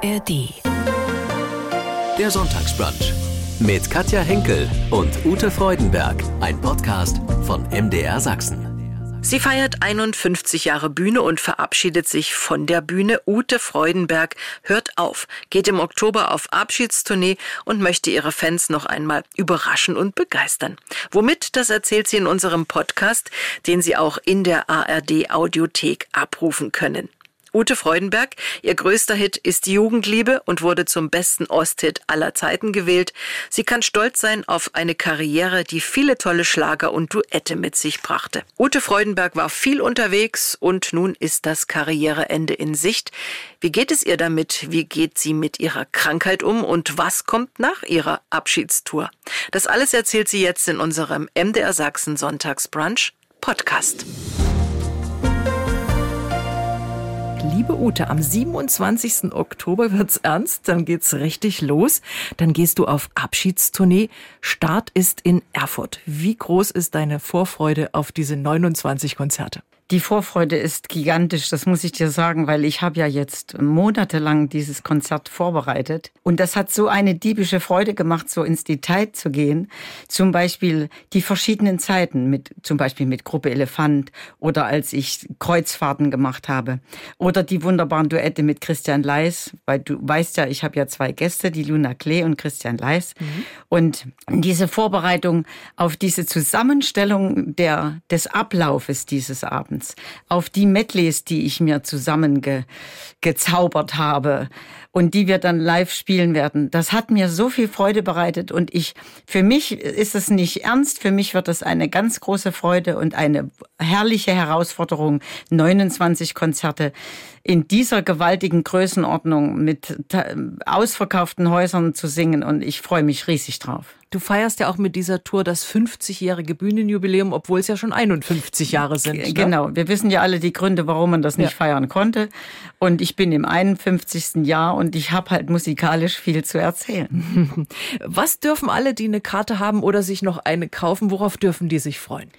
ARD. Der Sonntagsbrunch mit Katja Henkel und Ute Freudenberg, ein Podcast von MDR Sachsen. Sie feiert 51 Jahre Bühne und verabschiedet sich von der Bühne. Ute Freudenberg hört auf, geht im Oktober auf Abschiedstournee und möchte ihre Fans noch einmal überraschen und begeistern. Womit, das erzählt sie in unserem Podcast, den Sie auch in der ARD Audiothek abrufen können. Ute Freudenberg, ihr größter Hit ist Jugendliebe und wurde zum besten Osthit aller Zeiten gewählt. Sie kann stolz sein auf eine Karriere, die viele tolle Schlager und Duette mit sich brachte. Ute Freudenberg war viel unterwegs und nun ist das Karriereende in Sicht. Wie geht es ihr damit? Wie geht sie mit ihrer Krankheit um und was kommt nach ihrer Abschiedstour? Das alles erzählt sie jetzt in unserem MDR Sachsen Sonntagsbrunch Podcast. Liebe Ute, am 27. Oktober wird's ernst, dann geht's richtig los. Dann gehst du auf Abschiedstournee. Start ist in Erfurt. Wie groß ist deine Vorfreude auf diese 29 Konzerte? Die Vorfreude ist gigantisch, das muss ich dir sagen, weil ich habe ja jetzt monatelang dieses Konzert vorbereitet. Und das hat so eine diebische Freude gemacht, so ins Detail zu gehen. Zum Beispiel die verschiedenen Zeiten, mit, zum Beispiel mit Gruppe Elefant oder als ich Kreuzfahrten gemacht habe. Oder die wunderbaren Duette mit Christian Leis, weil du weißt ja, ich habe ja zwei Gäste, die Luna Klee und Christian Leis. Mhm. Und diese Vorbereitung auf diese Zusammenstellung der, des Ablaufes dieses Abends, Abends auf die Medleys, die ich mir zusammengezaubert habe und die wir dann live spielen werden. Das hat mir so viel Freude bereitet und ich, für mich ist es nicht ernst, für mich wird es eine ganz große Freude und eine herrliche Herausforderung, 29 Konzerte in dieser gewaltigen Größenordnung mit ausverkauften Häusern zu singen und ich freue mich riesig drauf. Du feierst ja auch mit dieser Tour das 50-jährige Bühnenjubiläum, obwohl es ja schon 51 Jahre sind. Ne? Genau, wir wissen ja alle die Gründe, warum man das nicht ja. feiern konnte. Und ich bin im 51. Jahr und ich habe halt musikalisch viel zu erzählen. Was dürfen alle, die eine Karte haben oder sich noch eine kaufen, worauf dürfen die sich freuen?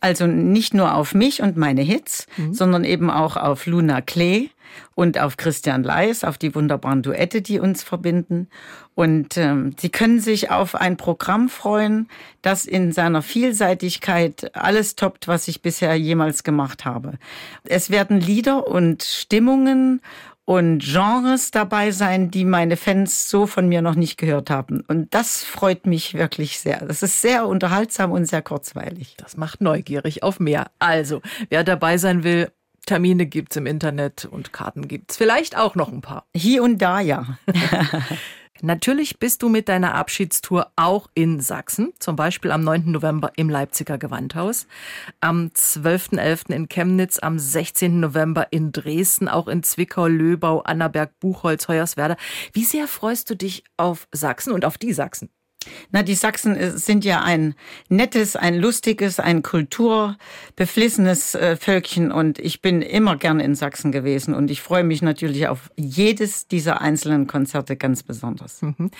Also nicht nur auf mich und meine Hits, mhm. sondern eben auch auf Luna Klee und auf Christian Leis, auf die wunderbaren Duette, die uns verbinden. Und ähm, Sie können sich auf ein Programm freuen, das in seiner Vielseitigkeit alles toppt, was ich bisher jemals gemacht habe. Es werden Lieder und Stimmungen und Genres dabei sein, die meine Fans so von mir noch nicht gehört haben. Und das freut mich wirklich sehr. Das ist sehr unterhaltsam und sehr kurzweilig. Das macht neugierig auf mehr. Also, wer dabei sein will, Termine gibt's im Internet und Karten gibt's vielleicht auch noch ein paar. Hier und da ja. Natürlich bist du mit deiner Abschiedstour auch in Sachsen, zum Beispiel am 9. November im Leipziger Gewandhaus, am 12.11. in Chemnitz, am 16. November in Dresden, auch in Zwickau, Löbau, Annaberg, Buchholz, Hoyerswerda. Wie sehr freust du dich auf Sachsen und auf die Sachsen? Na, die Sachsen äh, sind ja ein nettes, ein lustiges, ein kulturbeflissenes äh, Völkchen und ich bin immer gern in Sachsen gewesen und ich freue mich natürlich auf jedes dieser einzelnen Konzerte ganz besonders. Mhm.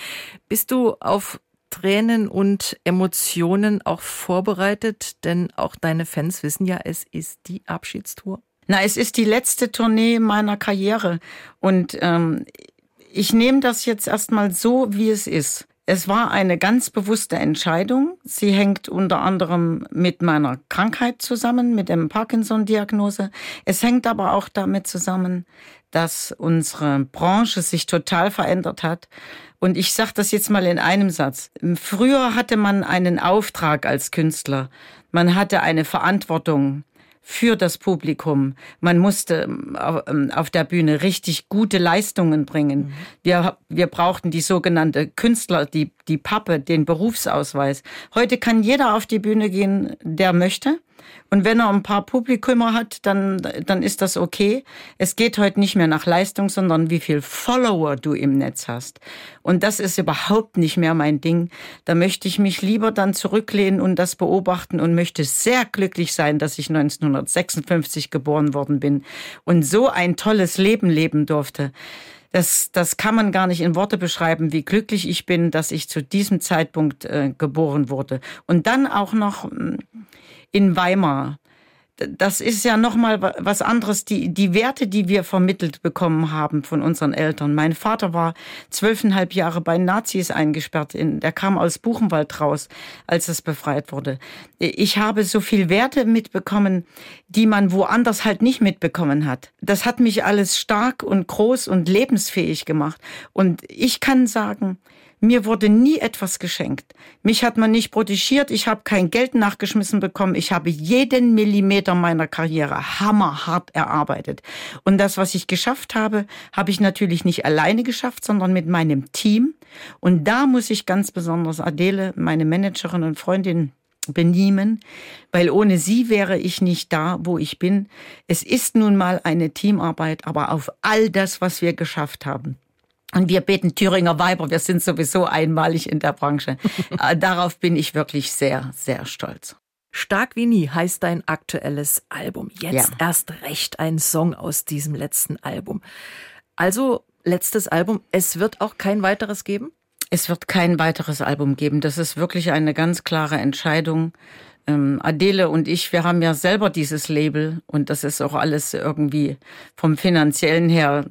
Bist du auf Tränen und Emotionen auch vorbereitet? Denn auch deine Fans wissen ja, es ist die Abschiedstour. Na, es ist die letzte Tournee meiner Karriere und ähm, ich nehme das jetzt erstmal so, wie es ist. Es war eine ganz bewusste Entscheidung. Sie hängt unter anderem mit meiner Krankheit zusammen, mit dem Parkinson-Diagnose. Es hängt aber auch damit zusammen, dass unsere Branche sich total verändert hat. Und ich sage das jetzt mal in einem Satz. Früher hatte man einen Auftrag als Künstler. Man hatte eine Verantwortung für das Publikum. Man musste ähm, ähm, auf der Bühne richtig gute Leistungen bringen. Mhm. Wir, wir brauchten die sogenannte Künstler, die, die Pappe, den Berufsausweis. Heute kann jeder auf die Bühne gehen, der möchte. Und wenn er ein paar Publikumer hat, dann, dann ist das okay. Es geht heute nicht mehr nach Leistung, sondern wie viel Follower du im Netz hast. Und das ist überhaupt nicht mehr mein Ding. Da möchte ich mich lieber dann zurücklehnen und das beobachten und möchte sehr glücklich sein, dass ich 1956 geboren worden bin und so ein tolles Leben leben durfte. Das, das kann man gar nicht in Worte beschreiben, wie glücklich ich bin, dass ich zu diesem Zeitpunkt äh, geboren wurde. Und dann auch noch hm, in Weimar. das ist ja nochmal was anderes. Die, die Werte, die wir vermittelt bekommen haben von unseren Eltern. Mein Vater war zwölfeinhalb Jahre bei Nazis eingesperrt. In, der kam aus Buchenwald raus, als es befreit wurde. Ich habe so viel Werte mitbekommen, die man woanders halt nicht mitbekommen hat. Das hat mich alles stark und groß und lebensfähig gemacht. Und ich kann sagen, mir wurde nie etwas geschenkt. Mich hat man nicht protegiert, ich habe kein Geld nachgeschmissen bekommen, ich habe jeden Millimeter meiner Karriere hammerhart erarbeitet. Und das, was ich geschafft habe, habe ich natürlich nicht alleine geschafft, sondern mit meinem Team. Und da muss ich ganz besonders Adele, meine Managerin und Freundin, benehmen, weil ohne sie wäre ich nicht da, wo ich bin. Es ist nun mal eine Teamarbeit, aber auf all das, was wir geschafft haben, und wir beten Thüringer Weiber, wir sind sowieso einmalig in der Branche. Äh, darauf bin ich wirklich sehr, sehr stolz. Stark wie nie heißt dein aktuelles Album. Jetzt ja. erst recht ein Song aus diesem letzten Album. Also letztes Album, es wird auch kein weiteres geben? Es wird kein weiteres Album geben. Das ist wirklich eine ganz klare Entscheidung. Ähm, Adele und ich, wir haben ja selber dieses Label und das ist auch alles irgendwie vom finanziellen her.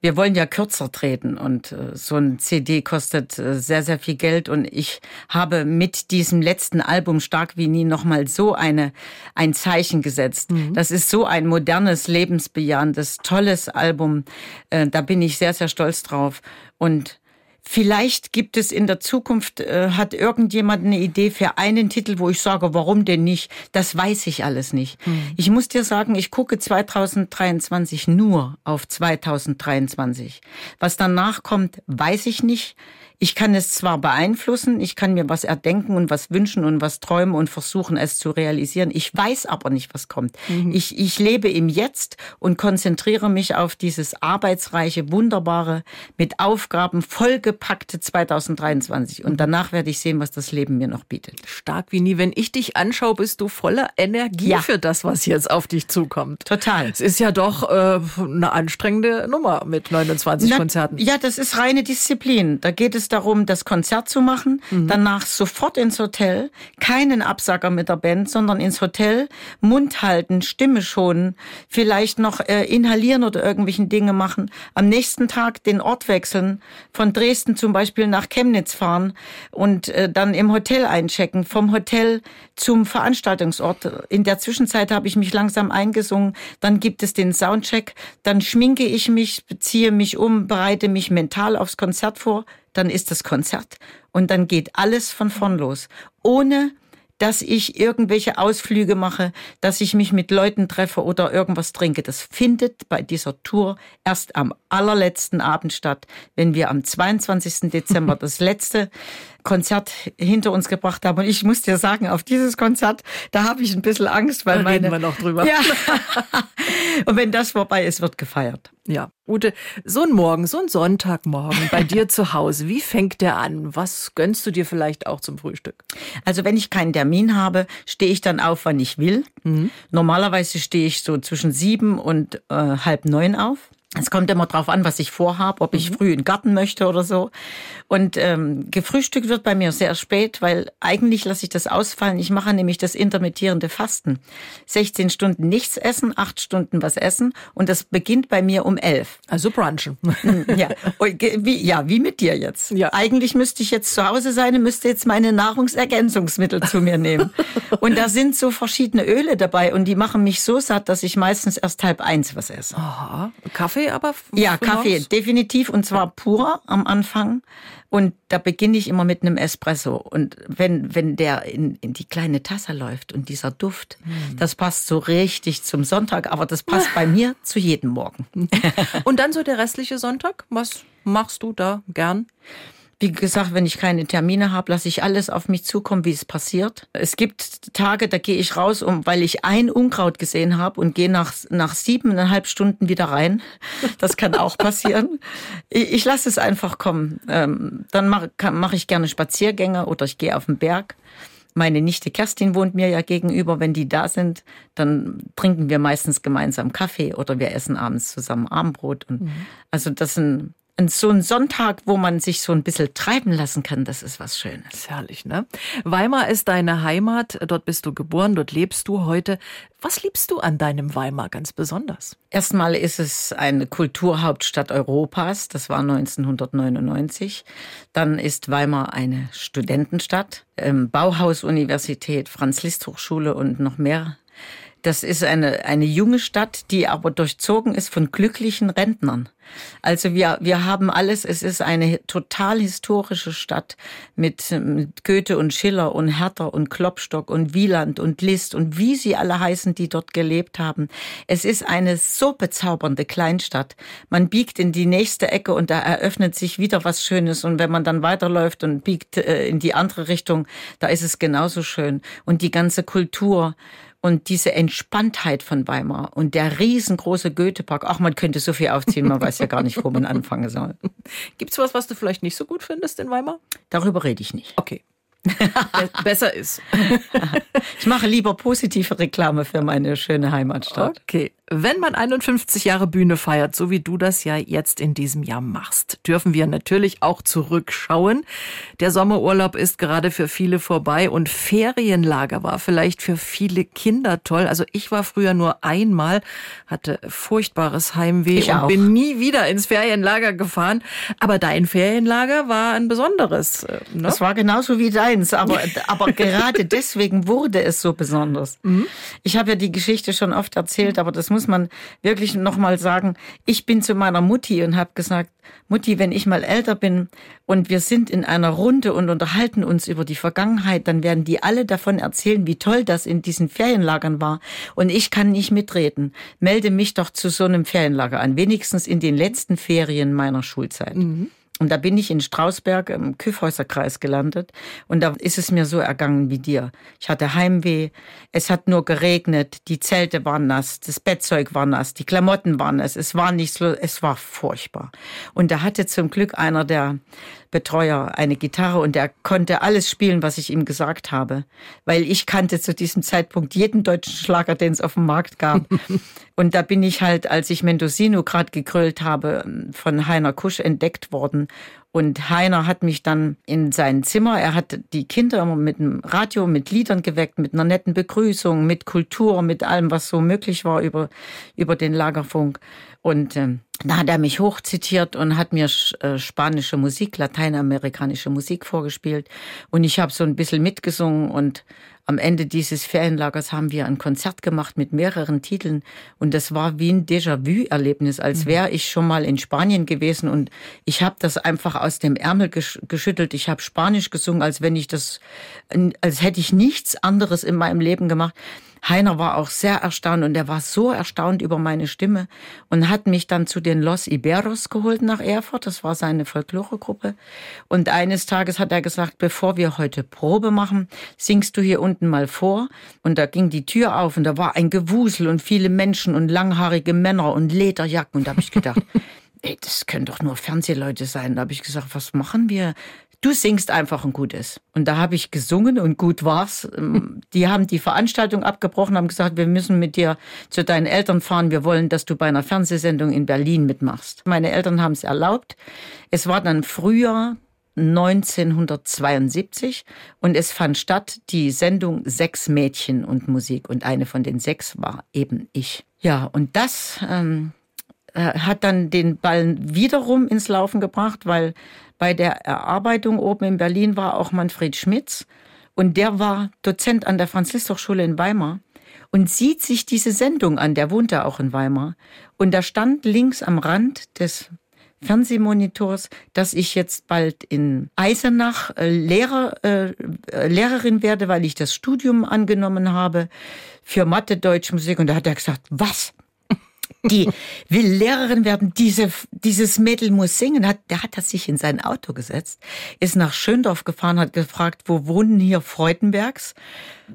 Wir wollen ja kürzer treten und äh, so ein CD kostet äh, sehr, sehr viel Geld und ich habe mit diesem letzten Album Stark wie nie nochmal so eine, ein Zeichen gesetzt. Mhm. Das ist so ein modernes, lebensbejahendes, tolles Album. Äh, da bin ich sehr, sehr stolz drauf und Vielleicht gibt es in der Zukunft, äh, hat irgendjemand eine Idee für einen Titel, wo ich sage, warum denn nicht? Das weiß ich alles nicht. Hm. Ich muss dir sagen, ich gucke 2023 nur auf 2023. Was danach kommt, weiß ich nicht. Ich kann es zwar beeinflussen, ich kann mir was erdenken und was wünschen und was träumen und versuchen, es zu realisieren. Ich weiß aber nicht, was kommt. Mhm. Ich, ich lebe im Jetzt und konzentriere mich auf dieses arbeitsreiche, wunderbare, mit Aufgaben vollgepackte 2023. Und danach werde ich sehen, was das Leben mir noch bietet. Stark wie nie. Wenn ich dich anschaue, bist du voller Energie ja. für das, was jetzt auf dich zukommt. Total. Es ist ja doch äh, eine anstrengende Nummer mit 29 Na, Konzerten. Ja, das ist reine Disziplin. Da geht es darum, das Konzert zu machen, mhm. danach sofort ins Hotel, keinen Absacker mit der Band, sondern ins Hotel, Mund halten, Stimme schonen, vielleicht noch äh, inhalieren oder irgendwelchen Dinge machen, am nächsten Tag den Ort wechseln, von Dresden zum Beispiel nach Chemnitz fahren und äh, dann im Hotel einchecken, vom Hotel zum Veranstaltungsort. In der Zwischenzeit habe ich mich langsam eingesungen, dann gibt es den Soundcheck, dann schminke ich mich, ziehe mich um, bereite mich mental aufs Konzert vor, dann ist das Konzert und dann geht alles von vorn los, ohne dass ich irgendwelche Ausflüge mache, dass ich mich mit Leuten treffe oder irgendwas trinke. Das findet bei dieser Tour erst am allerletzten Abend statt, wenn wir am 22. Dezember das letzte Konzert hinter uns gebracht haben. Und ich muss dir sagen, auf dieses Konzert, da habe ich ein bisschen Angst, weil da meine. Reden wir noch drüber. Ja. Und wenn das vorbei ist, wird gefeiert. Ja. Ute, so ein Morgen, so ein Sonntagmorgen bei dir zu Hause, wie fängt der an? Was gönnst du dir vielleicht auch zum Frühstück? Also wenn ich keinen Termin habe, stehe ich dann auf, wann ich will. Mhm. Normalerweise stehe ich so zwischen sieben und äh, halb neun auf. Es kommt immer drauf an, was ich vorhabe, ob ich mhm. früh in den Garten möchte oder so. Und ähm, gefrühstückt wird bei mir sehr spät, weil eigentlich lasse ich das ausfallen. Ich mache nämlich das intermittierende Fasten. 16 Stunden nichts essen, 8 Stunden was essen und das beginnt bei mir um 11. Also brunchen. Hm, ja, wie, ja, wie mit dir jetzt. Ja. Eigentlich müsste ich jetzt zu Hause sein und müsste jetzt meine Nahrungsergänzungsmittel zu mir nehmen. Und da sind so verschiedene Öle dabei und die machen mich so satt, dass ich meistens erst halb eins was esse. Aha. Kaffee aber? Ja, Kaffee, definitiv und zwar pur am Anfang. Und da beginne ich immer mit einem Espresso. Und wenn, wenn der in, in die kleine Tasse läuft und dieser Duft, hm. das passt so richtig zum Sonntag, aber das passt bei mir zu jedem Morgen. und dann so der restliche Sonntag? Was machst du da gern? Wie gesagt, wenn ich keine Termine habe, lasse ich alles auf mich zukommen, wie es passiert. Es gibt Tage, da gehe ich raus, um, weil ich ein Unkraut gesehen habe und gehe nach, nach siebeneinhalb Stunden wieder rein. Das kann auch passieren. ich, ich lasse es einfach kommen. Ähm, dann mache mach ich gerne Spaziergänge oder ich gehe auf den Berg. Meine Nichte Kerstin wohnt mir ja gegenüber. Wenn die da sind, dann trinken wir meistens gemeinsam Kaffee oder wir essen abends zusammen Abendbrot. Und mhm. Also das sind Und so ein Sonntag, wo man sich so ein bisschen treiben lassen kann, das ist was Schönes. Das ist herrlich, ne? Weimar ist deine Heimat. Dort bist du geboren, dort lebst du heute. Was liebst du an deinem Weimar ganz besonders? Erstmal ist es eine Kulturhauptstadt Europas. Das war 1999. Dann ist Weimar eine Studentenstadt. Bauhaus, Universität, Franz-Liszt-Hochschule und noch mehr das ist eine, eine junge Stadt, die aber durchzogen ist von glücklichen Rentnern. Also wir, wir haben alles, es ist eine total historische Stadt mit, mit Goethe und Schiller und Hertha und Klopstock und Wieland und Liszt und wie sie alle heißen, die dort gelebt haben. Es ist eine so bezaubernde Kleinstadt. Man biegt in die nächste Ecke und da eröffnet sich wieder was Schönes und wenn man dann weiterläuft und biegt äh, in die andere Richtung, da ist es genauso schön. Und die ganze Kultur, und diese Entspanntheit von Weimar und der riesengroße Goethepark, ach, man könnte so viel aufziehen, man weiß ja gar nicht, wo man anfangen soll. Gibt's was, was du vielleicht nicht so gut findest in Weimar? Darüber rede ich nicht. Okay. besser ist. ich mache lieber positive Reklame für meine schöne Heimatstadt. Okay. Wenn man 51 Jahre Bühne feiert, so wie du das ja jetzt in diesem Jahr machst, dürfen wir natürlich auch zurückschauen. Der Sommerurlaub ist gerade für viele vorbei und Ferienlager war vielleicht für viele Kinder toll. Also ich war früher nur einmal, hatte furchtbares Heimweh ich und auch. bin nie wieder ins Ferienlager gefahren. Aber dein Ferienlager war ein besonderes. Äh, ne? Das war genauso wie deins, aber, aber gerade deswegen wurde es so besonders. Mhm. Ich habe ja die Geschichte schon oft erzählt, aber das muss muss man wirklich nochmal sagen, ich bin zu meiner Mutti und habe gesagt, Mutti, wenn ich mal älter bin und wir sind in einer Runde und unterhalten uns über die Vergangenheit, dann werden die alle davon erzählen, wie toll das in diesen Ferienlagern war. Und ich kann nicht mitreden. Melde mich doch zu so einem Ferienlager an, wenigstens in den letzten Ferien meiner Schulzeit. Mhm. Und da bin ich in Strausberg im Küffhäuserkreis gelandet. Und da ist es mir so ergangen wie dir. Ich hatte Heimweh, es hat nur geregnet, die Zelte waren nass, das Bettzeug war nass, die Klamotten waren nass, es war nicht so, es war furchtbar. Und da hatte zum Glück einer der Betreuer eine Gitarre und er konnte alles spielen, was ich ihm gesagt habe, weil ich kannte zu diesem Zeitpunkt jeden deutschen Schlager, den es auf dem Markt gab. und da bin ich halt, als ich Mendocino gerade gegrölt habe, von Heiner Kusch entdeckt worden und Heiner hat mich dann in sein Zimmer, er hat die Kinder mit dem Radio, mit Liedern geweckt, mit einer netten Begrüßung, mit Kultur, mit allem, was so möglich war über, über den Lagerfunk. Und äh, da hat er mich hochzitiert und hat mir äh, spanische Musik, lateinamerikanische Musik vorgespielt. Und ich habe so ein bisschen mitgesungen und am Ende dieses Ferienlagers haben wir ein Konzert gemacht mit mehreren Titeln und das war wie ein Déjà-vu-Erlebnis, als mhm. wäre ich schon mal in Spanien gewesen und ich habe das einfach aus dem Ärmel geschüttelt. Ich habe Spanisch gesungen, als wenn ich das, als hätte ich nichts anderes in meinem Leben gemacht. Heiner war auch sehr erstaunt und er war so erstaunt über meine Stimme und hat mich dann zu den Los Iberos geholt nach Erfurt. Das war seine Folkloregruppe. Und eines Tages hat er gesagt, bevor wir heute Probe machen, singst du hier unten mal vor. Und da ging die Tür auf und da war ein Gewusel und viele Menschen und langhaarige Männer und Lederjacken. Und da habe ich gedacht, ey, das können doch nur Fernsehleute sein. Da habe ich gesagt, was machen wir? Du singst einfach ein gutes. Und da habe ich gesungen und gut war's. Ähm, die haben die Veranstaltung abgebrochen, haben gesagt, wir müssen mit dir zu deinen Eltern fahren. Wir wollen, dass du bei einer Fernsehsendung in Berlin mitmachst. Meine Eltern haben es erlaubt. Es war dann Frühjahr 1972 und es fand statt die Sendung Sechs Mädchen und Musik und eine von den sechs war eben ich. Ja, und das ähm, äh, hat dann den Ball wiederum ins Laufen gebracht, weil bei der Erarbeitung oben in Berlin war auch Manfred Schmitz und der war Dozent an der Franz-Liszt-Hochschule in Weimar und sieht sich diese Sendung an, der wohnt da auch in Weimar. Und da stand links am Rand des Fernsehmonitors, dass ich jetzt bald in Eisenach äh, Lehrer, äh, Lehrerin werde, weil ich das Studium angenommen habe für Mathe, Deutsch, Musik. Und da hat er gesagt, was? Die will Lehrerin werden, diese, dieses Mädel muss singen. Hat, der hat sich in sein Auto gesetzt, ist nach Schöndorf gefahren, hat gefragt, wo wohnen hier Freudenbergs?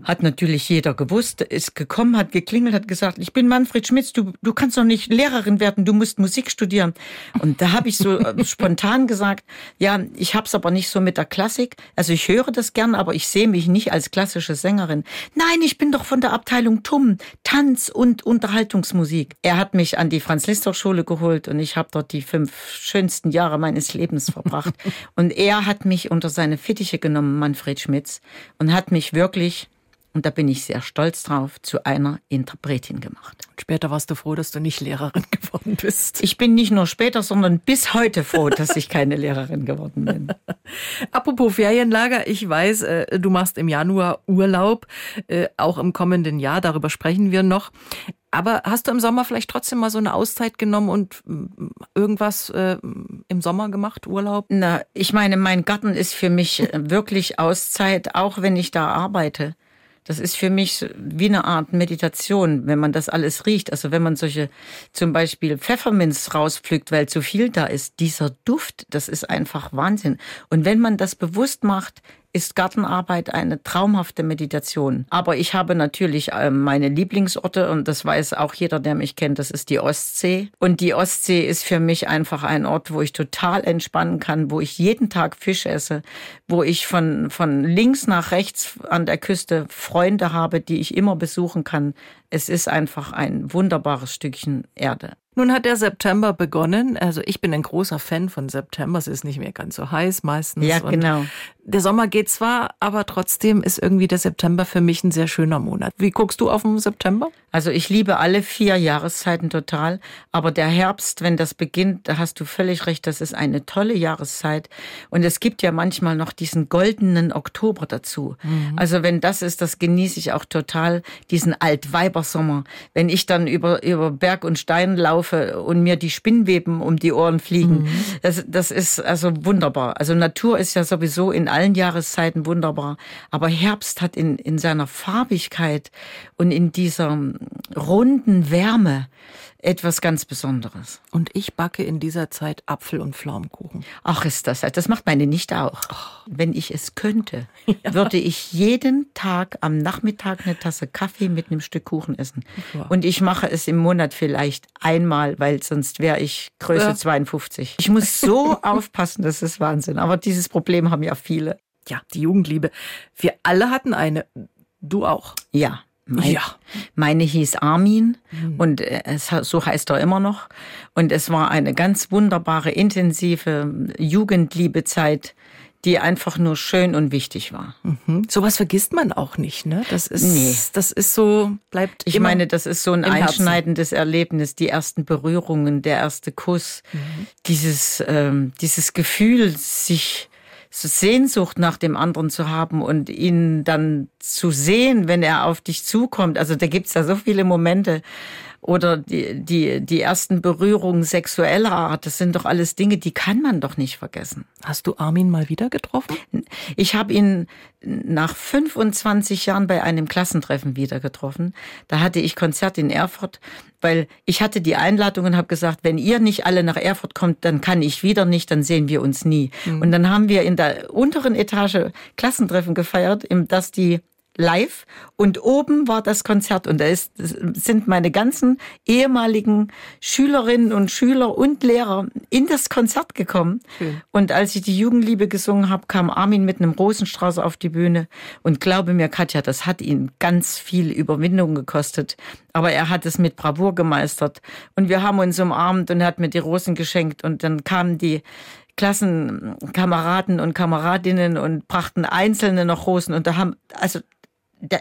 Hat natürlich jeder gewusst, ist gekommen, hat geklingelt, hat gesagt, ich bin Manfred Schmitz, du, du kannst doch nicht Lehrerin werden, du musst Musik studieren. Und da habe ich so äh, spontan gesagt, ja, ich hab's aber nicht so mit der Klassik. Also ich höre das gern, aber ich sehe mich nicht als klassische Sängerin. Nein, ich bin doch von der Abteilung TUM, Tanz und Unterhaltungsmusik. Er hat mich an die Franz-Lister-Schule geholt und ich habe dort die fünf schönsten Jahre meines Lebens verbracht. und er hat mich unter seine Fittiche genommen, Manfred Schmitz, und hat mich wirklich und da bin ich sehr stolz drauf, zu einer Interpretin gemacht. Später warst du froh, dass du nicht Lehrerin geworden bist. Ich bin nicht nur später, sondern bis heute froh, dass ich keine Lehrerin geworden bin. Apropos Ferienlager, ich weiß, äh, du machst im Januar Urlaub, äh, auch im kommenden Jahr, darüber sprechen wir noch. Aber hast du im Sommer vielleicht trotzdem mal so eine Auszeit genommen und mm, irgendwas äh, im Sommer gemacht, Urlaub? Na, ich meine, mein Garten ist für mich wirklich Auszeit, auch wenn ich da arbeite. Das ist für mich wie eine Art Meditation, wenn man das alles riecht. Also wenn man solche zum Beispiel Pfefferminz rauspflückt, weil zu viel da ist, dieser Duft, das ist einfach Wahnsinn. Und wenn man das bewusst macht, ist Gartenarbeit eine traumhafte Meditation. Aber ich habe natürlich ähm, meine Lieblingsorte und das weiß auch jeder, der mich kennt, das ist die Ostsee. Und die Ostsee ist für mich einfach ein Ort, wo ich total entspannen kann, wo ich jeden Tag Fisch esse, wo ich von, von links nach rechts an der Küste Freunde habe, die ich immer besuchen kann. Es ist einfach ein wunderbares Stückchen Erde. Nun hat der September begonnen. Also ich bin ein großer Fan von September. Es ist nicht mehr ganz so heiß meistens. Ja, genau. Der Sommer geht zwar, aber trotzdem ist irgendwie der September für mich ein sehr schöner Monat. Wie guckst du auf den September? Also ich liebe alle vier Jahreszeiten total. Aber der Herbst, wenn das beginnt, da hast du völlig recht. Das ist eine tolle Jahreszeit. Und es gibt ja manchmal noch diesen goldenen Oktober dazu. Mhm. Also wenn das ist, das genieße ich auch total. Diesen Altweibersommer. Wenn ich dann über, über Berg und Stein laufe, und mir die Spinnweben um die Ohren fliegen. Mhm. Das, das ist also wunderbar. Also Natur ist ja sowieso in allen Jahreszeiten wunderbar. Aber Herbst hat in, in seiner Farbigkeit und in dieser runden Wärme etwas ganz Besonderes. Und ich backe in dieser Zeit Apfel- und Pflaumenkuchen. Ach, ist das, das macht meine Nichte auch. Oh. Wenn ich es könnte, ja. würde ich jeden Tag am Nachmittag eine Tasse Kaffee mit einem Stück Kuchen essen. Ja. Und ich mache es im Monat vielleicht einmal, weil sonst wäre ich Größe ja. 52. Ich muss so aufpassen, das ist Wahnsinn. Aber dieses Problem haben ja viele. Ja, die Jugendliebe. Wir alle hatten eine. Du auch. Ja. Mein, ja. Meine hieß Armin mhm. und äh, es, so heißt er immer noch. Und es war eine ganz wunderbare, intensive Jugendliebezeit, die einfach nur schön und wichtig war. Mhm. Sowas vergisst man auch nicht, ne? Das ist, nee. das ist so, bleibt. Ich meine, das ist so ein einschneidendes Erlebnis, die ersten Berührungen, der erste Kuss, mhm. dieses, ähm, dieses Gefühl, sich Sehnsucht nach dem anderen zu haben und ihn dann zu sehen, wenn er auf dich zukommt. Also da gibt's ja so viele Momente. Oder die, die, die ersten Berührungen sexueller Art, das sind doch alles Dinge, die kann man doch nicht vergessen. Hast du Armin mal wieder getroffen? Ich habe ihn nach 25 Jahren bei einem Klassentreffen wieder getroffen. Da hatte ich Konzert in Erfurt, weil ich hatte die Einladung und habe gesagt, wenn ihr nicht alle nach Erfurt kommt, dann kann ich wieder nicht, dann sehen wir uns nie. Mhm. Und dann haben wir in der unteren Etage Klassentreffen gefeiert, im das die live. Und oben war das Konzert. Und da ist, sind meine ganzen ehemaligen Schülerinnen und Schüler und Lehrer in das Konzert gekommen. Schön. Und als ich die Jugendliebe gesungen habe, kam Armin mit einem Rosenstrauß auf die Bühne. Und glaube mir, Katja, das hat ihn ganz viel Überwindung gekostet, aber er hat es mit Bravour gemeistert. Und wir haben uns umarmt und er hat mir die Rosen geschenkt. Und dann kamen die Klassenkameraden und Kameradinnen und brachten einzelne noch Rosen. Und da haben, also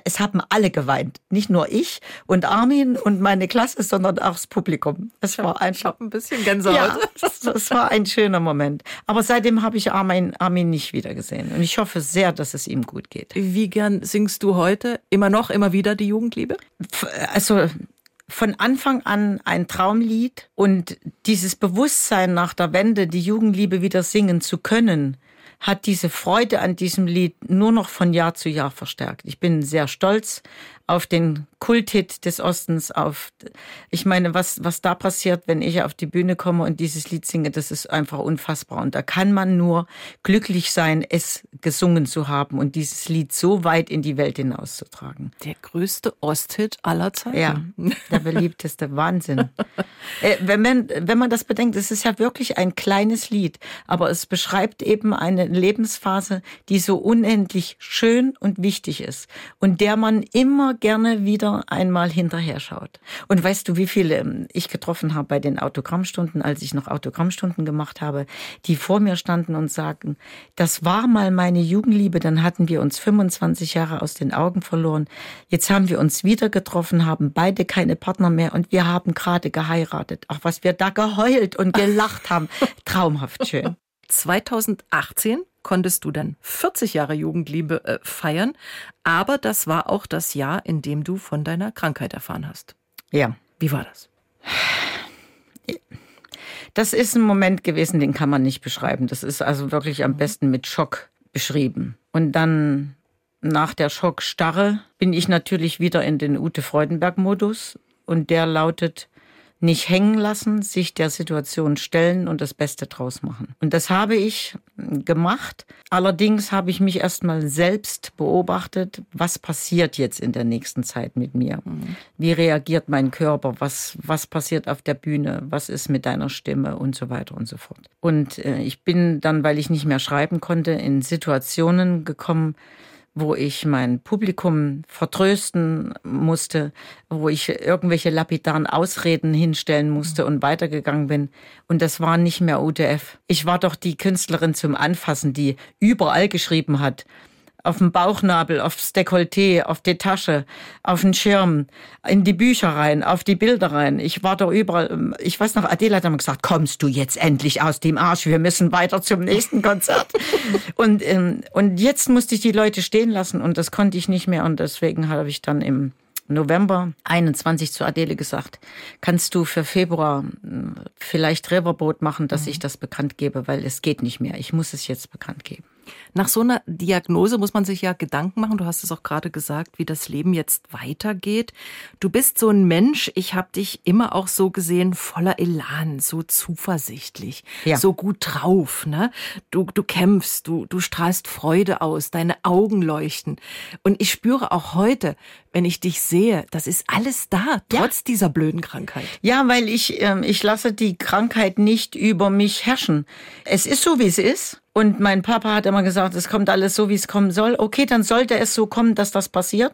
es haben alle geweint. Nicht nur ich und Armin und meine Klasse, sondern auch das Publikum. Es war einfach ein bisschen Gänsehaut. Ja, es war ein schöner Moment. Aber seitdem habe ich Armin, Armin nicht wieder gesehen. Und ich hoffe sehr, dass es ihm gut geht. Wie gern singst du heute immer noch, immer wieder die Jugendliebe? Also von Anfang an ein Traumlied und dieses Bewusstsein nach der Wende, die Jugendliebe wieder singen zu können, hat diese Freude an diesem Lied nur noch von Jahr zu Jahr verstärkt. Ich bin sehr stolz auf den Kulthit des Ostens, auf, ich meine, was, was da passiert, wenn ich auf die Bühne komme und dieses Lied singe, das ist einfach unfassbar. Und da kann man nur glücklich sein, es gesungen zu haben und dieses Lied so weit in die Welt hinauszutragen. Der größte Osthit aller Zeiten. Ja, der beliebteste Wahnsinn. Äh, wenn man, wenn man das bedenkt, es ist ja wirklich ein kleines Lied, aber es beschreibt eben eine Lebensphase, die so unendlich schön und wichtig ist und der man immer immer gerne wieder einmal hinterher schaut. Und weißt du, wie viele ähm, ich getroffen habe bei den Autogrammstunden, als ich noch Autogrammstunden gemacht habe, die vor mir standen und sagten, das war mal meine Jugendliebe, dann hatten wir uns 25 Jahre aus den Augen verloren. Jetzt haben wir uns wieder getroffen, haben beide keine Partner mehr und wir haben gerade geheiratet. Auch was wir da geheult und gelacht haben. Traumhaft schön. 2018 konntest du dann 40 Jahre Jugendliebe äh, feiern, aber das war auch das Jahr, in dem du von deiner Krankheit erfahren hast. Ja. Wie war das? Das ist ein Moment gewesen, den kann man nicht beschreiben. Das ist also wirklich am besten mit Schock beschrieben. Und dann nach der Schockstarre bin ich natürlich wieder in den Ute Freudenberg-Modus und der lautet, nicht hängen lassen, sich der Situation stellen und das Beste draus machen. Und das habe ich gemacht. Allerdings habe ich mich erstmal selbst beobachtet, was passiert jetzt in der nächsten Zeit mit mir? Wie reagiert mein Körper? Was, was passiert auf der Bühne? Was ist mit deiner Stimme? Und so weiter und so fort. Und äh, ich bin dann, weil ich nicht mehr schreiben konnte, in Situationen gekommen, wo ich mein Publikum vertrösten musste, wo ich irgendwelche lapidaren Ausreden hinstellen musste und weitergegangen bin. Und das war nicht mehr UTF. Ich war doch die Künstlerin zum Anfassen, die überall geschrieben hat auf dem Bauchnabel, aufs Dekolleté, auf die Tasche, auf den Schirm, in die Bücher rein, auf die Bilder rein. Ich war da überall. Ähm, ich weiß noch, Adela hat immer gesagt, kommst du jetzt endlich aus dem Arsch? Wir müssen weiter zum nächsten Konzert. und, ähm, und jetzt musste ich die Leute stehen lassen und das konnte ich nicht mehr und deswegen habe ich dann im November 21 zu Adele gesagt, kannst du für Februar hm, vielleicht Riverboat machen, dass mhm. ich das bekannt gebe, weil es geht nicht mehr. Ich muss es jetzt bekannt geben. Nach so einer Diagnose muss man sich ja Gedanken machen, du hast es auch gerade gesagt, wie das Leben jetzt weitergeht. Du bist so ein Mensch, ich habe dich immer auch so gesehen, voller Elan, so zuversichtlich, ja. so gut drauf. Ne? Du, du kämpfst, du, du strahlst Freude aus, deine Augen leuchten. Und ich spüre auch heute, wenn ich dich sehe, das ist alles da, trotz ja. dieser blöden Krankheit. Ja, weil ich, äh, ich lasse die Krankheit nicht über mich herrschen. Es ist so, wie es ist. Und mein Papa hat immer gesagt, es kommt alles so, wie es kommen soll. Okay, dann sollte es so kommen, dass das passiert.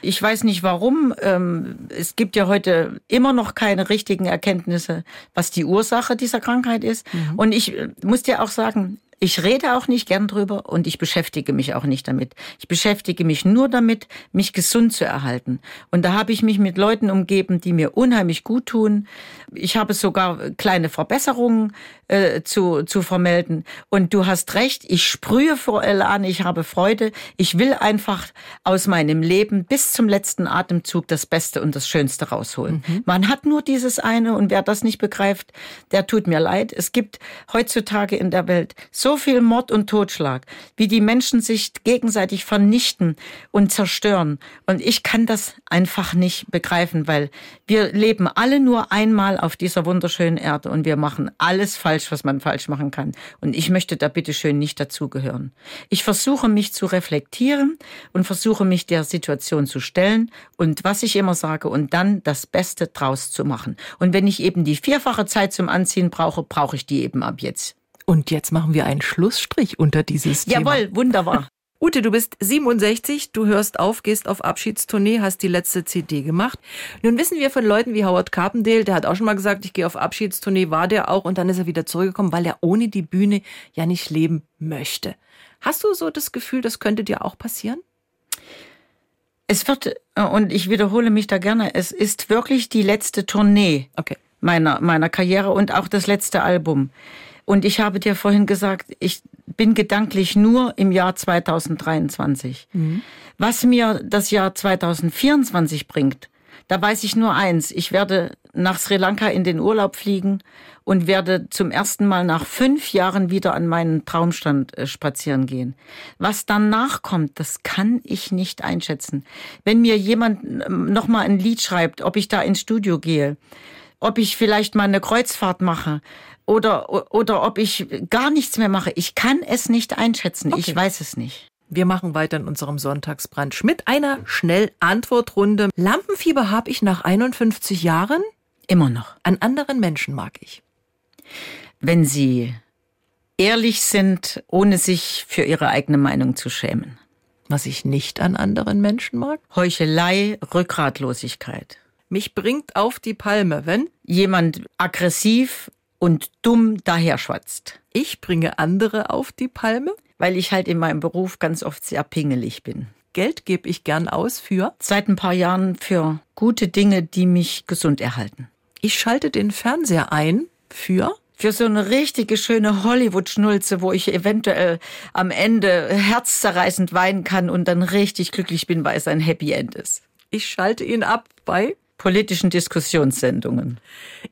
Ich weiß nicht warum. Ähm, es gibt ja heute immer noch keine richtigen Erkenntnisse, was die Ursache dieser Krankheit ist. Mhm. Und ich äh, muss dir auch sagen, ich rede auch nicht gern drüber und ich beschäftige mich auch nicht damit. Ich beschäftige mich nur damit, mich gesund zu erhalten. Und da habe ich mich mit Leuten umgeben, die mir unheimlich gut tun. Ich habe sogar kleine Verbesserungen äh, zu, zu vermelden. Und du hast recht, ich sprühe vor Elan, ich habe Freude. Ich will einfach aus meinem Leben bis zum letzten Atemzug das Beste und das Schönste rausholen. Mhm. Man hat nur dieses eine und wer das nicht begreift, der tut mir leid. Es gibt heutzutage in der Welt so so viel Mord und Totschlag, wie die Menschen sich gegenseitig vernichten und zerstören. Und ich kann das einfach nicht begreifen, weil wir leben alle nur einmal auf dieser wunderschönen Erde und wir machen alles falsch, was man falsch machen kann. Und ich möchte da bitteschön nicht dazugehören. Ich versuche mich zu reflektieren und versuche mich der Situation zu stellen und was ich immer sage und dann das Beste draus zu machen. Und wenn ich eben die vierfache Zeit zum Anziehen brauche, brauche ich die eben ab jetzt. Und jetzt machen wir einen Schlussstrich unter dieses Thema. Jawohl, wunderbar. Ute, du bist 67, du hörst auf, gehst auf Abschiedstournee, hast die letzte CD gemacht. Nun wissen wir von Leuten wie Howard Carpendale, der hat auch schon mal gesagt, ich gehe auf Abschiedstournee, war der auch und dann ist er wieder zurückgekommen, weil er ohne die Bühne ja nicht leben möchte. Hast du so das Gefühl, das könnte dir auch passieren? Es wird, und ich wiederhole mich da gerne, es ist wirklich die letzte Tournee okay. meiner, meiner Karriere und auch das letzte Album. Und ich habe dir vorhin gesagt, ich bin gedanklich nur im Jahr 2023. Mhm. Was mir das Jahr 2024 bringt, da weiß ich nur eins. Ich werde nach Sri Lanka in den Urlaub fliegen und werde zum ersten Mal nach fünf Jahren wieder an meinen Traumstand äh, spazieren gehen. Was danach kommt, das kann ich nicht einschätzen. Wenn mir jemand ähm, nochmal ein Lied schreibt, ob ich da ins Studio gehe, ob ich vielleicht mal eine Kreuzfahrt mache, oder, oder ob ich gar nichts mehr mache. Ich kann es nicht einschätzen. Okay. Ich weiß es nicht. Wir machen weiter in unserem Sonntagsbrunch mit einer Schnell-Antwortrunde. Lampenfieber habe ich nach 51 Jahren? Immer noch. An anderen Menschen mag ich. Wenn sie ehrlich sind, ohne sich für ihre eigene Meinung zu schämen. Was ich nicht an anderen Menschen mag? Heuchelei, Rückgratlosigkeit. Mich bringt auf die Palme, wenn jemand aggressiv und dumm daherschwatzt. Ich bringe andere auf die Palme? Weil ich halt in meinem Beruf ganz oft sehr pingelig bin. Geld gebe ich gern aus für? Seit ein paar Jahren für gute Dinge, die mich gesund erhalten. Ich schalte den Fernseher ein für? Für so eine richtige schöne Hollywood-Schnulze, wo ich eventuell am Ende herzzerreißend weinen kann und dann richtig glücklich bin, weil es ein Happy End ist. Ich schalte ihn ab bei politischen Diskussionssendungen.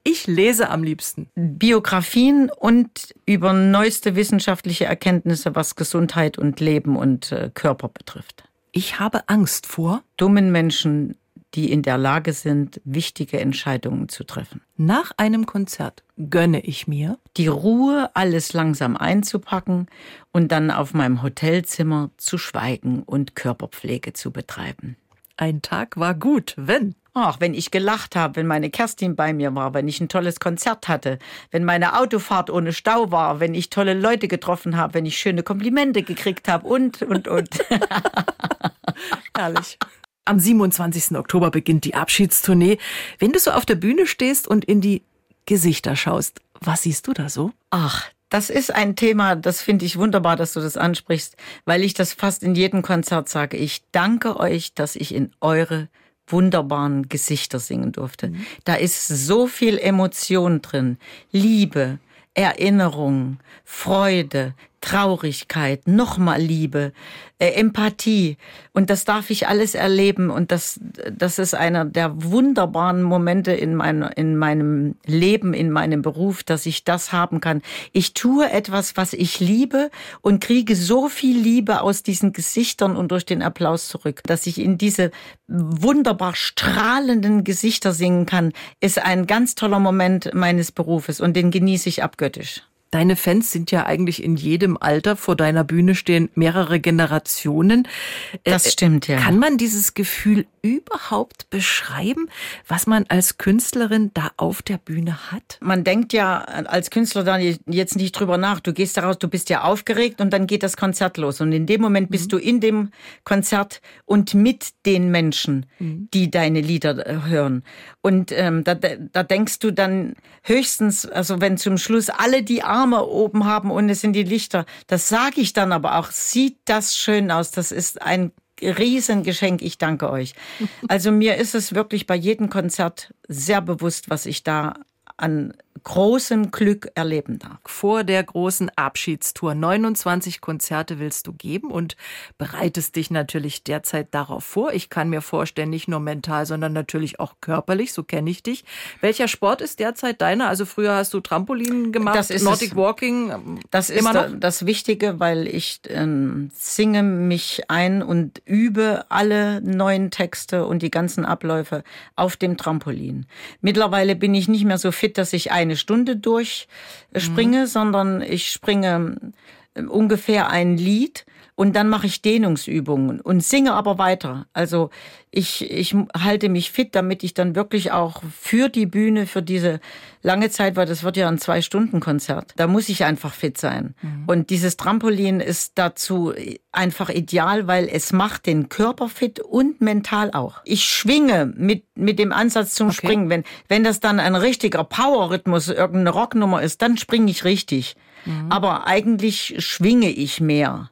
Ich lese am liebsten Biografien und über neueste wissenschaftliche Erkenntnisse, was Gesundheit und Leben und äh, Körper betrifft. Ich habe Angst vor dummen Menschen, die in der Lage sind, wichtige Entscheidungen zu treffen. Nach einem Konzert gönne ich mir die Ruhe, alles langsam einzupacken und dann auf meinem Hotelzimmer zu schweigen und Körperpflege zu betreiben. Ein Tag war gut, wenn Ach, wenn ich gelacht habe, wenn meine Kerstin bei mir war, wenn ich ein tolles Konzert hatte, wenn meine Autofahrt ohne Stau war, wenn ich tolle Leute getroffen habe, wenn ich schöne Komplimente gekriegt habe und, und, und. Herrlich. Am 27. Oktober beginnt die Abschiedstournee. Wenn du so auf der Bühne stehst und in die Gesichter schaust, was siehst du da so? Ach, das ist ein Thema, das finde ich wunderbar, dass du das ansprichst, weil ich das fast in jedem Konzert sage. Ich danke euch, dass ich in eure wunderbaren Gesichter singen durfte. Mhm. Da ist so viel Emotion drin. Liebe, Erinnerung, Freude, Traurigkeit, nochmal Liebe, äh, Empathie. Und das darf ich alles erleben. Und das, das ist einer der wunderbaren Momente in, mein, in meinem Leben, in meinem Beruf, dass ich das haben kann. Ich tue etwas, was ich liebe und kriege so viel Liebe aus diesen Gesichtern und durch den Applaus zurück, dass ich in diese wunderbar strahlenden Gesichter singen kann, ist ein ganz toller Moment meines Berufes und den genieße ich abgöttisch. Deine Fans sind ja eigentlich in jedem Alter. Vor deiner Bühne stehen mehrere Generationen. Das äh, stimmt, ja. Kann man dieses Gefühl überhaupt beschreiben, was man als Künstlerin da auf der Bühne hat? Man denkt ja als Künstler dann jetzt nicht drüber nach. Du gehst daraus, du bist ja aufgeregt und dann geht das Konzert los. Und in dem Moment bist mhm. du in dem Konzert und mit den Menschen, mhm. die deine Lieder äh, hören. Und ähm, da, da denkst du dann höchstens, also wenn zum Schluss alle die Arme oben haben und es sind die Lichter, das sage ich dann aber auch, sieht das schön aus. Das ist ein Riesengeschenk. Ich danke euch. Also mir ist es wirklich bei jedem Konzert sehr bewusst, was ich da an großem Glück erleben darf. Vor der großen Abschiedstour 29 Konzerte willst du geben und bereitest dich natürlich derzeit darauf vor. Ich kann mir vorstellen, nicht nur mental, sondern natürlich auch körperlich, so kenne ich dich. Welcher Sport ist derzeit deiner? Also früher hast du Trampolin gemacht, das ist Nordic es, Walking. Das ist da, das Wichtige, weil ich ähm, singe mich ein und übe alle neuen Texte und die ganzen Abläufe auf dem Trampolin. Mittlerweile bin ich nicht mehr so fit, dass ich eine Stunde durchspringe, mhm. sondern ich springe ähm, ungefähr ein Lied und dann mache ich Dehnungsübungen und singe aber weiter. Also ich, ich halte mich fit, damit ich dann wirklich auch für die Bühne, für diese lange Zeit, weil das wird ja ein Zwei-Stunden-Konzert, da muss ich einfach fit sein. Mhm. Und dieses Trampolin ist dazu einfach ideal, weil es macht den Körper fit und mental auch. Ich schwinge mit, mit dem Ansatz zum okay. Springen. Wenn, wenn das dann ein richtiger Power-Rhythmus, irgendeine Rocknummer ist, dann springe ich richtig. Mhm. Aber eigentlich schwinge ich mehr.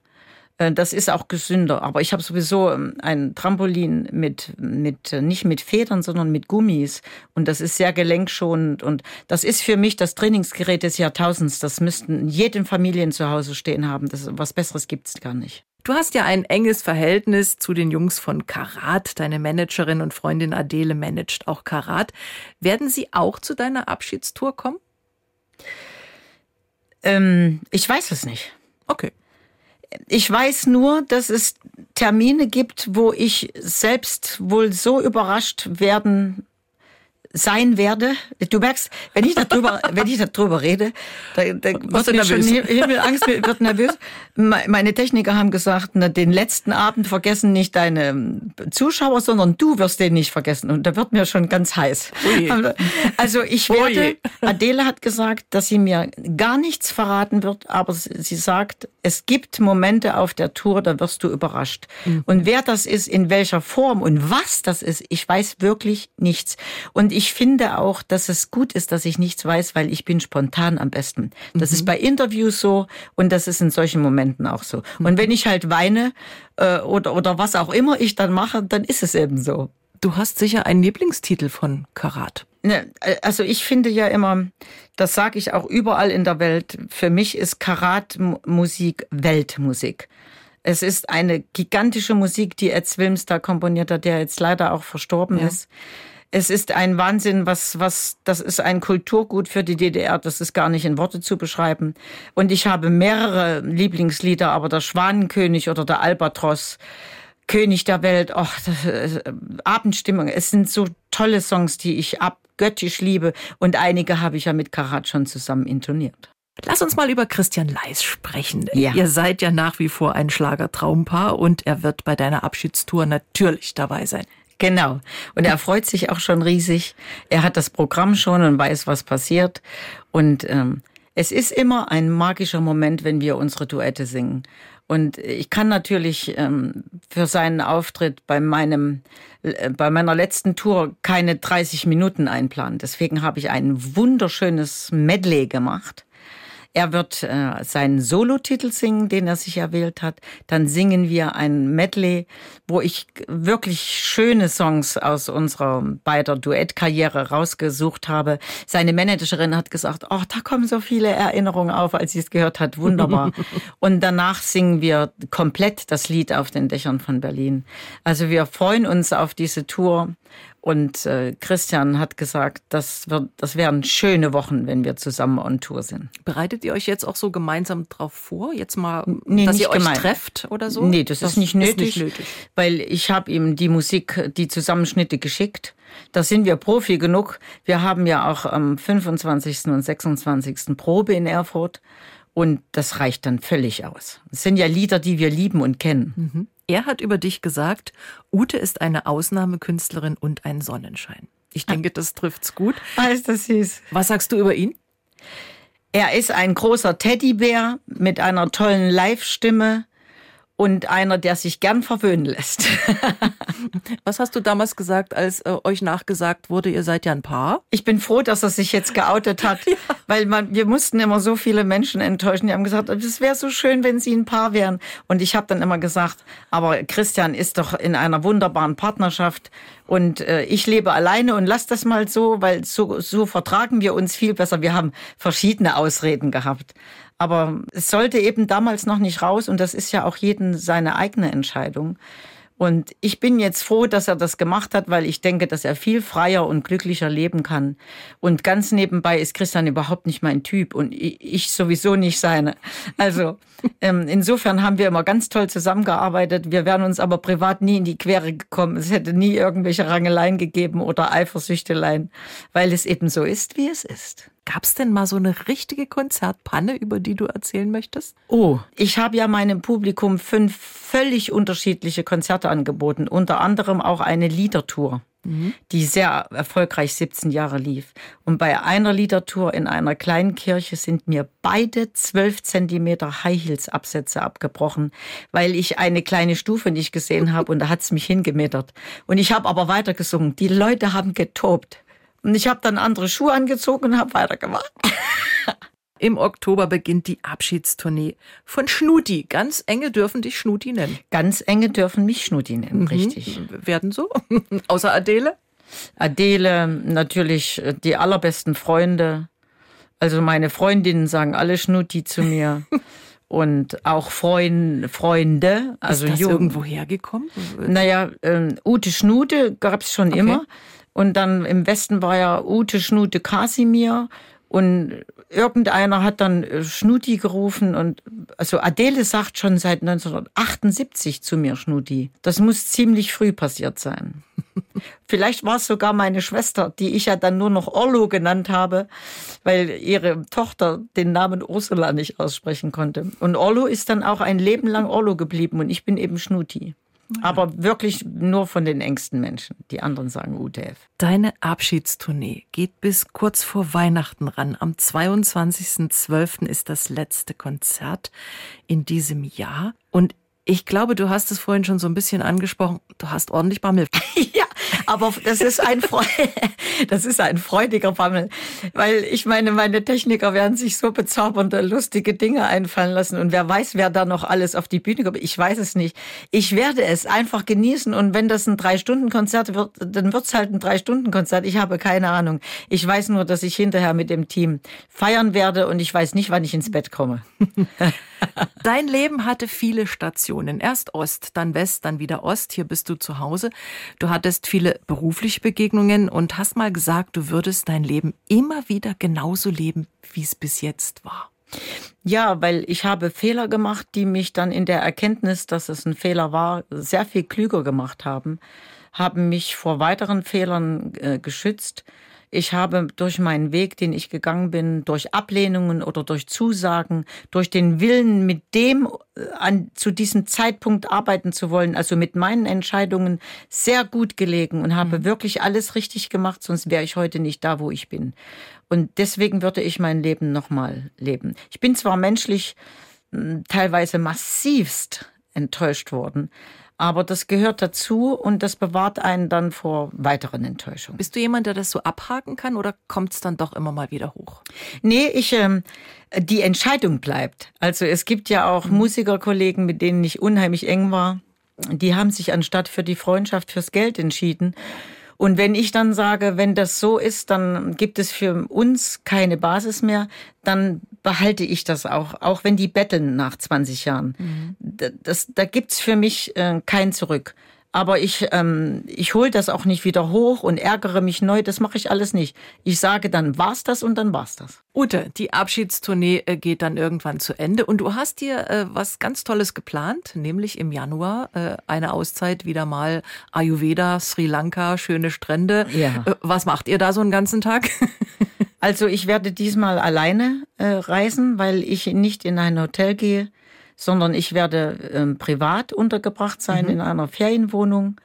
Äh, das ist auch gesünder. Aber ich habe sowieso ähm, ein Trampolin mit, mit, äh, nicht mit Federn, sondern mit Gummis. Und das ist sehr gelenkschonend. Und das ist für mich das Trainingsgerät des Jahrtausends. Das müssten jeden Familien zu Hause stehen haben. Das, was Besseres gibt's gar nicht. Du hast ja ein enges Verhältnis zu den Jungs von Karat. Deine Managerin und Freundin Adele managt auch Karat. Werden sie auch zu deiner Abschiedstour kommen? Ähm, ich weiß es nicht. Okay. Ich weiß nur, dass es Termine gibt, wo ich selbst wohl so überrascht werden sein werde. Du merkst, wenn ich darüber, wenn ich darüber rede, da, da wird mir schon Himmelangst, wird nervös. Meine Techniker haben gesagt, na, den letzten Abend vergessen nicht deine Zuschauer, sondern du wirst den nicht vergessen. Und da wird mir schon ganz heiß. Ui. Also ich werde, Ui. Adele hat gesagt, dass sie mir gar nichts verraten wird, aber sie sagt, es gibt Momente auf der Tour, da wirst du überrascht. Mhm. Und wer das ist, in welcher Form und was das ist, ich weiß wirklich nichts. Und ich finde auch, dass es gut ist, dass ich nichts weiß, weil ich bin spontan am besten. Das mhm. ist bei Interviews so und das ist in solchen Momenten auch so. Mhm. Und wenn ich halt weine äh, oder, oder was auch immer ich dann mache, dann ist es eben so. Du hast sicher einen Lieblingstitel von Karat. Ne, also ich finde ja immer, das sage ich auch überall in der Welt, für mich ist Karat-Musik Weltmusik. Es ist eine gigantische Musik, die Ed Wilms da komponiert hat, der jetzt leider auch verstorben ja. ist. Es ist ein Wahnsinn, was, was, das ist ein Kulturgut für die DDR. Das ist gar nicht in Worte zu beschreiben. Und ich habe mehrere Lieblingslieder, aber der Schwanenkönig oder der Albatros, König der Welt, das, äh, Abendstimmung. Es sind so tolle Songs, die ich abgöttisch liebe. Und einige habe ich ja mit Karat schon zusammen intoniert. Lass uns mal über Christian Leis sprechen. Ja. Ihr seid ja nach wie vor ein Schlagertraumpaar und er wird bei deiner Abschiedstour natürlich dabei sein. Genau. Und er freut sich auch schon riesig. Er hat das Programm schon und weiß, was passiert. Und ähm, es ist immer ein magischer Moment, wenn wir unsere Duette singen. Und ich kann natürlich ähm, für seinen Auftritt bei meinem äh, bei meiner letzten Tour keine 30 Minuten einplanen. Deswegen habe ich ein wunderschönes Medley gemacht er wird äh, seinen Solotitel singen, den er sich erwählt hat. Dann singen wir ein Medley, wo ich wirklich schöne Songs aus unserer beider Duettkarriere rausgesucht habe. Seine Managerin hat gesagt, oh, da kommen so viele Erinnerungen auf, als sie es gehört hat. Wunderbar. Und danach singen wir komplett das Lied auf den Dächern von Berlin. Also wir freuen uns auf diese Tour und äh, Christian hat gesagt, das, wird, das wären schöne Wochen, wenn wir zusammen on Tour sind. Bereitet ihr euch jetzt auch so gemeinsam drauf vor? Jetzt mal, nee, dass ihr euch gemein. trefft oder so? Nee, das, das ist, nicht, nötig, ist nicht nötig, weil ich habe ihm die Musik, die Zusammenschnitte geschickt. Da sind wir Profi genug. Wir haben ja auch am 25. und 26. Probe in Erfurt. Und das reicht dann völlig aus. Es sind ja Lieder, die wir lieben und kennen. Mhm. Er hat über dich gesagt, Ute ist eine Ausnahmekünstlerin und ein Sonnenschein. Ich denke, das trifft's gut. Ist das süß. Was sagst du über ihn? Er ist ein großer Teddybär mit einer tollen Live-Stimme und einer, der sich gern verwöhnen lässt. Was hast du damals gesagt, als äh, euch nachgesagt wurde, ihr seid ja ein Paar? Ich bin froh, dass er sich jetzt geoutet hat, ja. weil man, wir mussten immer so viele Menschen enttäuschen. Die haben gesagt, es wäre so schön, wenn sie ein Paar wären. Und ich habe dann immer gesagt, aber Christian ist doch in einer wunderbaren Partnerschaft und äh, ich lebe alleine und lass das mal so, weil so, so vertragen wir uns viel besser. Wir haben verschiedene Ausreden gehabt. Aber es sollte eben damals noch nicht raus und das ist ja auch jeden seine eigene Entscheidung. Und ich bin jetzt froh, dass er das gemacht hat, weil ich denke, dass er viel freier und glücklicher leben kann. Und ganz nebenbei ist Christian überhaupt nicht mein Typ und ich sowieso nicht seine. Also ähm, insofern haben wir immer ganz toll zusammengearbeitet. Wir wären uns aber privat nie in die Quere gekommen. Es hätte nie irgendwelche Rangeleien gegeben oder Eifersüchteleien, weil es eben so ist, wie es ist. Gab es denn mal so eine richtige Konzertpanne, über die du erzählen möchtest? Oh, ich habe ja meinem Publikum fünf völlig unterschiedliche Konzerte angeboten, unter anderem auch eine Liedertour, mhm. die sehr erfolgreich 17 Jahre lief. Und bei einer Liedertour in einer kleinen Kirche sind mir beide 12 Zentimeter High Heels Absätze abgebrochen, weil ich eine kleine Stufe nicht gesehen habe und da hat's mich hingemettert. Und ich habe aber weitergesungen. Die Leute haben getobt. Und ich habe dann andere Schuhe angezogen und habe weitergemacht. Im Oktober beginnt die Abschiedstournee von Schnuti. Ganz enge dürfen dich Schnuti nennen. Ganz enge dürfen mich Schnuti nennen, mhm. richtig. Werden so? Außer Adele? Adele, natürlich äh, die allerbesten Freunde. Also meine Freundinnen sagen alle Schnuti zu mir. und auch Freund, Freunde. Also Ist das irgendwo hergekommen? Naja, ähm, Ute Schnute gab es schon okay. immer. Und dann im Westen war ja Ute Schnute Kasimir. Und irgendeiner hat dann äh, Schnuti gerufen und also Adele sagt schon seit 1978 zu mir Schnuti. Das muss ziemlich früh passiert sein. Vielleicht war es sogar meine Schwester, die ich ja dann nur noch Orlo genannt habe, weil ihre Tochter den Namen Ursula nicht aussprechen konnte. Und Orlo ist dann auch ein Leben lang Orlo geblieben und ich bin eben Schnuti. Aber wirklich nur von den engsten Menschen. Die anderen sagen UTF. Deine Abschiedstournee geht bis kurz vor Weihnachten ran. Am 22.12. ist das letzte Konzert in diesem Jahr. Und ich glaube, du hast es vorhin schon so ein bisschen angesprochen. Du hast ordentlich Bammel. ja, aber das ist ein das ist ein freudiger Bammel, weil ich meine, meine Techniker werden sich so bezaubernde, lustige Dinge einfallen lassen und wer weiß, wer da noch alles auf die Bühne kommt. Ich weiß es nicht. Ich werde es einfach genießen und wenn das ein Drei-Stunden-Konzert wird, dann wird's halt ein Drei-Stunden-Konzert. Ich habe keine Ahnung. Ich weiß nur, dass ich hinterher mit dem Team feiern werde und ich weiß nicht, wann ich ins Bett komme. Dein Leben hatte viele Stationen. Erst Ost, dann West, dann wieder Ost. Hier bist du zu Hause. Du hattest viele berufliche Begegnungen und hast mal gesagt, du würdest dein Leben immer wieder genauso leben, wie es bis jetzt war. Ja, weil ich habe Fehler gemacht, die mich dann in der Erkenntnis, dass es ein Fehler war, sehr viel klüger gemacht haben, haben mich vor weiteren Fehlern äh, geschützt. Ich habe durch meinen Weg, den ich gegangen bin, durch Ablehnungen oder durch Zusagen, durch den Willen, mit dem äh, an, zu diesem Zeitpunkt arbeiten zu wollen, also mit meinen Entscheidungen sehr gut gelegen und habe mhm. wirklich alles richtig gemacht, sonst wäre ich heute nicht da, wo ich bin. Und deswegen würde ich mein Leben nochmal leben. Ich bin zwar menschlich hm, teilweise massivst enttäuscht worden, aber das gehört dazu und das bewahrt einen dann vor weiteren Enttäuschungen. Bist du jemand, der das so abhaken kann oder kommt es dann doch immer mal wieder hoch? Nee, ich, ähm, die Entscheidung bleibt. Also es gibt ja auch mhm. Musikerkollegen, mit denen ich unheimlich eng war. Die haben sich anstatt für die Freundschaft fürs Geld entschieden. Und wenn ich dann sage, wenn das so ist, dann gibt es für uns keine Basis mehr, dann behalte ich das auch, auch wenn die betteln nach 20 Jahren. Mhm. Das, da gibt's für mich äh, kein Zurück. Aber ich, ähm, ich hole das auch nicht wieder hoch und ärgere mich neu. Das mache ich alles nicht. Ich sage dann, war's das und dann war's das. Ute, die Abschiedstournee äh, geht dann irgendwann zu Ende und du hast dir äh, was ganz Tolles geplant, nämlich im Januar äh, eine Auszeit wieder mal Ayurveda, Sri Lanka, schöne Strände. Ja. Äh, was macht ihr da so einen ganzen Tag? also ich werde diesmal alleine äh, reisen, weil ich nicht in ein Hotel gehe sondern ich werde ähm, privat untergebracht sein mhm. in einer Ferienwohnung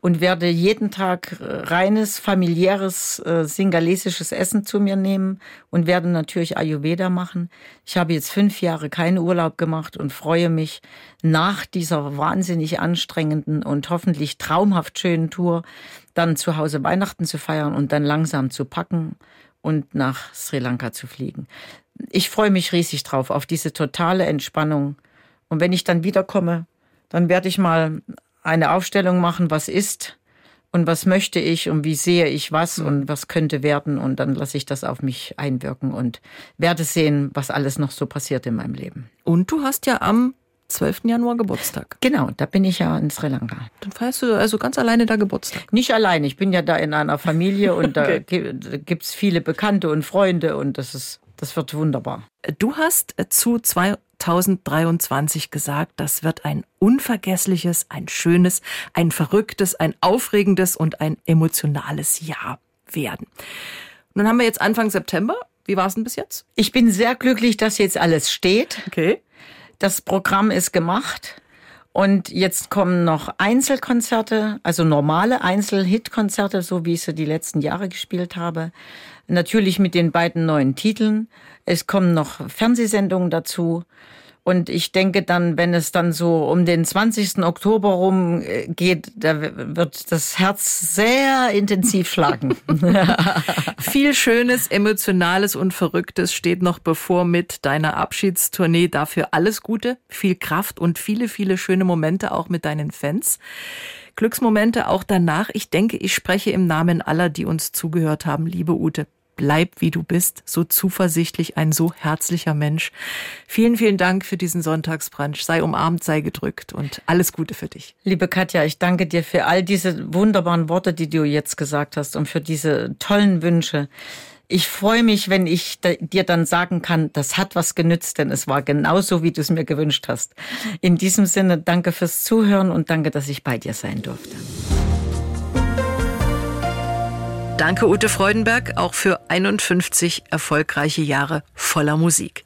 und werde jeden Tag äh, reines, familiäres, äh, singalesisches Essen zu mir nehmen und werde natürlich Ayurveda machen. Ich habe jetzt fünf Jahre keinen Urlaub gemacht und freue mich nach dieser wahnsinnig anstrengenden und hoffentlich traumhaft schönen Tour dann zu Hause Weihnachten zu feiern und dann langsam zu packen und nach Sri Lanka zu fliegen. Ich freue mich riesig drauf, auf diese totale Entspannung und wenn ich dann wiederkomme, dann werde ich mal eine Aufstellung machen, was ist und was möchte ich und wie sehe ich was mhm. und was könnte werden. Und dann lasse ich das auf mich einwirken und werde sehen, was alles noch so passiert in meinem Leben. Und du hast ja am 12. Januar Geburtstag. Genau, da bin ich ja in Sri Lanka. Dann feierst du also ganz alleine da Geburtstag? Nicht allein, ich bin ja da in einer Familie und okay. da gibt es viele Bekannte und Freunde und das ist, das wird wunderbar. Du hast zu zwei 2023 gesagt, das wird ein unvergessliches, ein schönes, ein verrücktes, ein aufregendes und ein emotionales Jahr werden. Nun haben wir jetzt Anfang September. Wie war es denn bis jetzt? Ich bin sehr glücklich, dass jetzt alles steht. Okay. Das Programm ist gemacht. Und jetzt kommen noch Einzelkonzerte, also normale Einzel-Hit-Konzerte, so wie ich sie die letzten Jahre gespielt habe. Natürlich mit den beiden neuen Titeln. Es kommen noch Fernsehsendungen dazu. Und ich denke dann, wenn es dann so um den 20. Oktober rum äh, geht, da wird das Herz sehr intensiv schlagen. Viel Schönes, Emotionales und Verrücktes steht noch bevor mit deiner Abschiedstournee. Dafür alles Gute, viel Kraft und viele, viele schöne Momente auch mit deinen Fans. Glücksmomente auch danach. Ich denke, ich spreche im Namen aller, die uns zugehört haben. Liebe Ute, bleib wie du bist, so zuversichtlich, ein so herzlicher Mensch. Vielen, vielen Dank für diesen Sonntagsbrunch. Sei umarmt, sei gedrückt und alles Gute für dich. Liebe Katja, ich danke dir für all diese wunderbaren Worte, die du jetzt gesagt hast und für diese tollen Wünsche. ich freue mich, wenn ich dir dann sagen kann, das hat was genützt, denn es war genauso, wie du es mir gewünscht hast. In diesem Sinne, danke fürs Zuhören und danke, dass ich bei dir sein durfte. Danke, Ute Freudenberg, auch für 51 erfolgreiche Jahre voller Musik.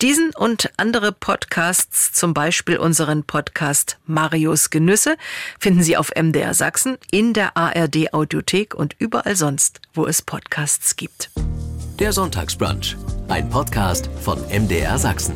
Diesen und andere Podcasts, zum Beispiel unseren Podcast Marius Genüsse, finden Sie auf MDR Sachsen, in der ARD Audiothek und überall sonst, wo es Podcasts gibt. Der Sonntagsbrunch, ein Podcast von MDR Sachsen.